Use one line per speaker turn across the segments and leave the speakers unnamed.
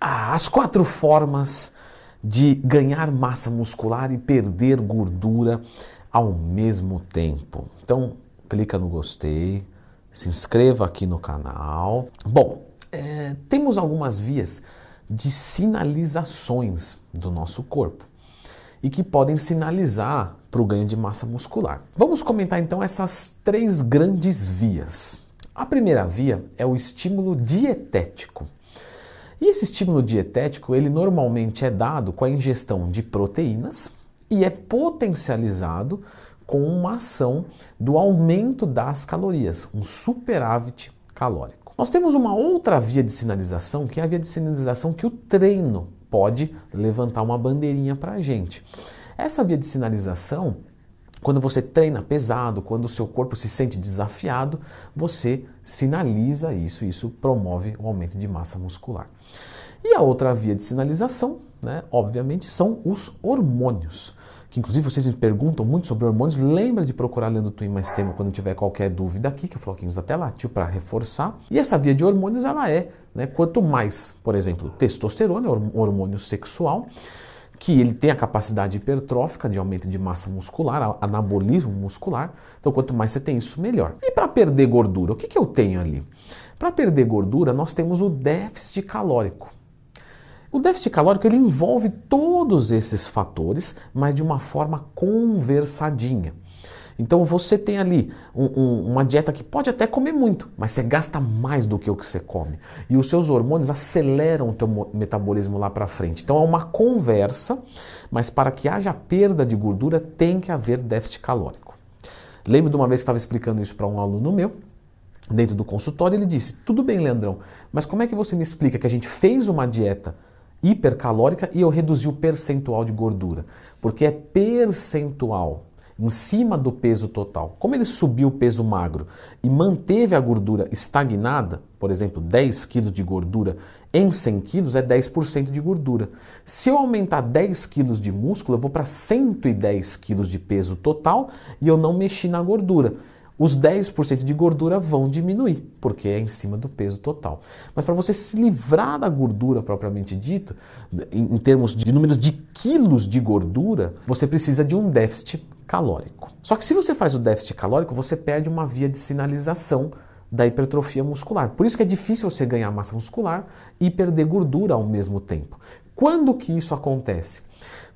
Ah, as quatro formas de ganhar massa muscular e perder gordura ao mesmo tempo. Então, clica no gostei, se inscreva aqui no canal. Bom, é, temos algumas vias de sinalizações do nosso corpo e que podem sinalizar para o ganho de massa muscular. Vamos comentar então essas três grandes vias. A primeira via é o estímulo dietético. E esse estímulo dietético, ele normalmente é dado com a ingestão de proteínas e é potencializado com uma ação do aumento das calorias, um superávit calórico. Nós temos uma outra via de sinalização, que é a via de sinalização que o treino pode levantar uma bandeirinha para a gente. Essa via de sinalização, quando você treina pesado, quando o seu corpo se sente desafiado, você sinaliza isso, isso promove o aumento de massa muscular. E a outra via de sinalização, né, obviamente, são os hormônios. Que inclusive vocês me perguntam muito sobre hormônios. Lembra de procurar lendo Twin Mais Tema quando tiver qualquer dúvida aqui, que o Floquinhos até latiu para reforçar. E essa via de hormônios, ela é, né, quanto mais, por exemplo, testosterona, hormônio sexual, que ele tem a capacidade hipertrófica de aumento de massa muscular, anabolismo muscular. Então, quanto mais você tem isso, melhor. E para perder gordura, o que, que eu tenho ali? Para perder gordura, nós temos o déficit calórico. O déficit calórico ele envolve todos esses fatores, mas de uma forma conversadinha. Então você tem ali um, um, uma dieta que pode até comer muito, mas você gasta mais do que o que você come. E os seus hormônios aceleram o teu metabolismo lá para frente. Então é uma conversa, mas para que haja perda de gordura tem que haver déficit calórico. Lembro de uma vez que estava explicando isso para um aluno meu, dentro do consultório, ele disse: Tudo bem, Leandrão, mas como é que você me explica que a gente fez uma dieta hipercalórica e eu reduzi o percentual de gordura? Porque é percentual em cima do peso total. Como ele subiu o peso magro e manteve a gordura estagnada, por exemplo, 10 kg de gordura em 100 kg é 10% de gordura. Se eu aumentar 10 kg de músculo, eu vou para 110 kg de peso total e eu não mexi na gordura os 10% de gordura vão diminuir, porque é em cima do peso total. Mas para você se livrar da gordura propriamente dito, em, termos de números de quilos de gordura, você precisa de um déficit calórico. Só que se você faz o déficit calórico, você perde uma via de sinalização da hipertrofia muscular. Por isso que é difícil você ganhar massa muscular e perder gordura ao mesmo tempo. Quando que isso acontece?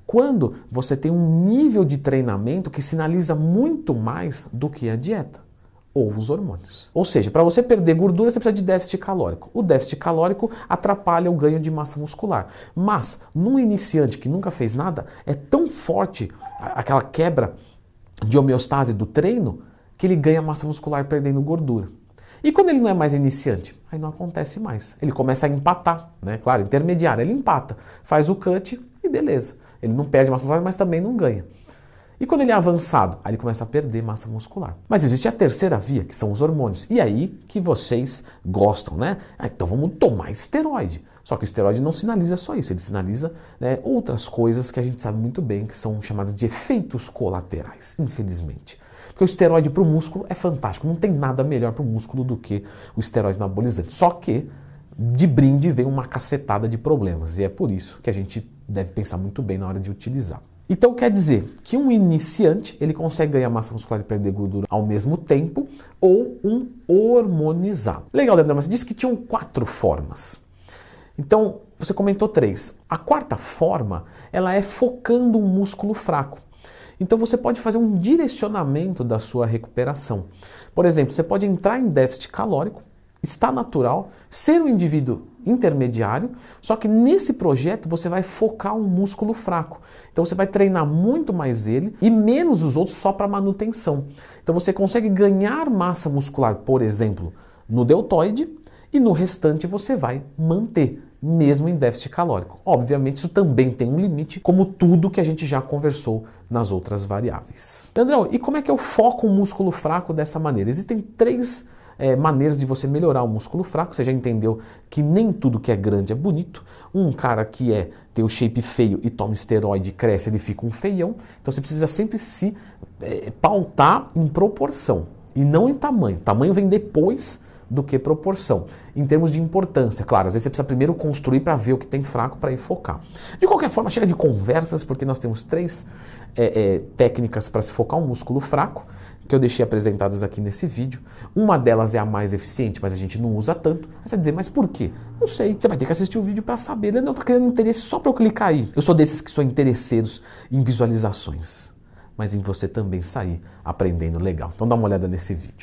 Quando você tem um nível de treinamento que sinaliza muito mais do que a dieta ou os hormônios. Ou seja, para você perder gordura, você precisa de déficit calórico. O déficit calórico atrapalha o ganho de massa muscular. Mas, num iniciante que nunca fez nada, é tão forte aquela quebra de homeostase do treino que ele ganha massa muscular perdendo gordura. E quando ele não é mais iniciante? Aí não acontece mais. Ele começa a empatar, né? Claro, intermediário, ele empata, faz o cut beleza. Ele não perde massa muscular, mas também não ganha. E quando ele é avançado, aí ele começa a perder massa muscular. Mas existe a terceira via, que são os hormônios. E aí que vocês gostam, né? Ah, então vamos tomar esteroide. Só que o esteroide não sinaliza só isso, ele sinaliza né, outras coisas que a gente sabe muito bem que são chamadas de efeitos colaterais, infelizmente. Porque o esteroide para o músculo é fantástico, não tem nada melhor para o músculo do que o esteroide anabolizante. Só que de brinde vem uma cacetada de problemas e é por isso que a gente deve pensar muito bem na hora de utilizar. Então quer dizer que um iniciante ele consegue ganhar massa muscular e perder gordura ao mesmo tempo ou um hormonizado. Legal, Leandro, mas disse que tinham quatro formas. Então você comentou três. A quarta forma ela é focando um músculo fraco. Então você pode fazer um direcionamento da sua recuperação. Por exemplo, você pode entrar em déficit calórico está natural ser um indivíduo intermediário, só que nesse projeto você vai focar um músculo fraco. Então você vai treinar muito mais ele e menos os outros só para manutenção. Então você consegue ganhar massa muscular, por exemplo, no deltoide e no restante você vai manter, mesmo em déficit calórico. Obviamente isso também tem um limite, como tudo que a gente já conversou nas outras variáveis. Andrão, e como é que eu foco um músculo fraco dessa maneira? Existem três é, maneiras de você melhorar o músculo fraco. Você já entendeu que nem tudo que é grande é bonito. Um cara que é tem o shape feio e toma esteroide cresce, ele fica um feião. Então você precisa sempre se é, pautar em proporção e não em tamanho. Tamanho vem depois do que proporção. Em termos de importância, claro, às vezes você precisa primeiro construir para ver o que tem fraco para ir focar. De qualquer forma, chega de conversas, porque nós temos três é, é, técnicas para se focar um músculo fraco, que eu deixei apresentadas aqui nesse vídeo. Uma delas é a mais eficiente, mas a gente não usa tanto. Você vai dizer, mas por quê? Não sei. Você vai ter que assistir o vídeo para saber. Não está criando interesse só para eu clicar aí. Eu sou desses que são interesseiros em visualizações, mas em você também sair aprendendo legal. Então dá uma olhada nesse vídeo.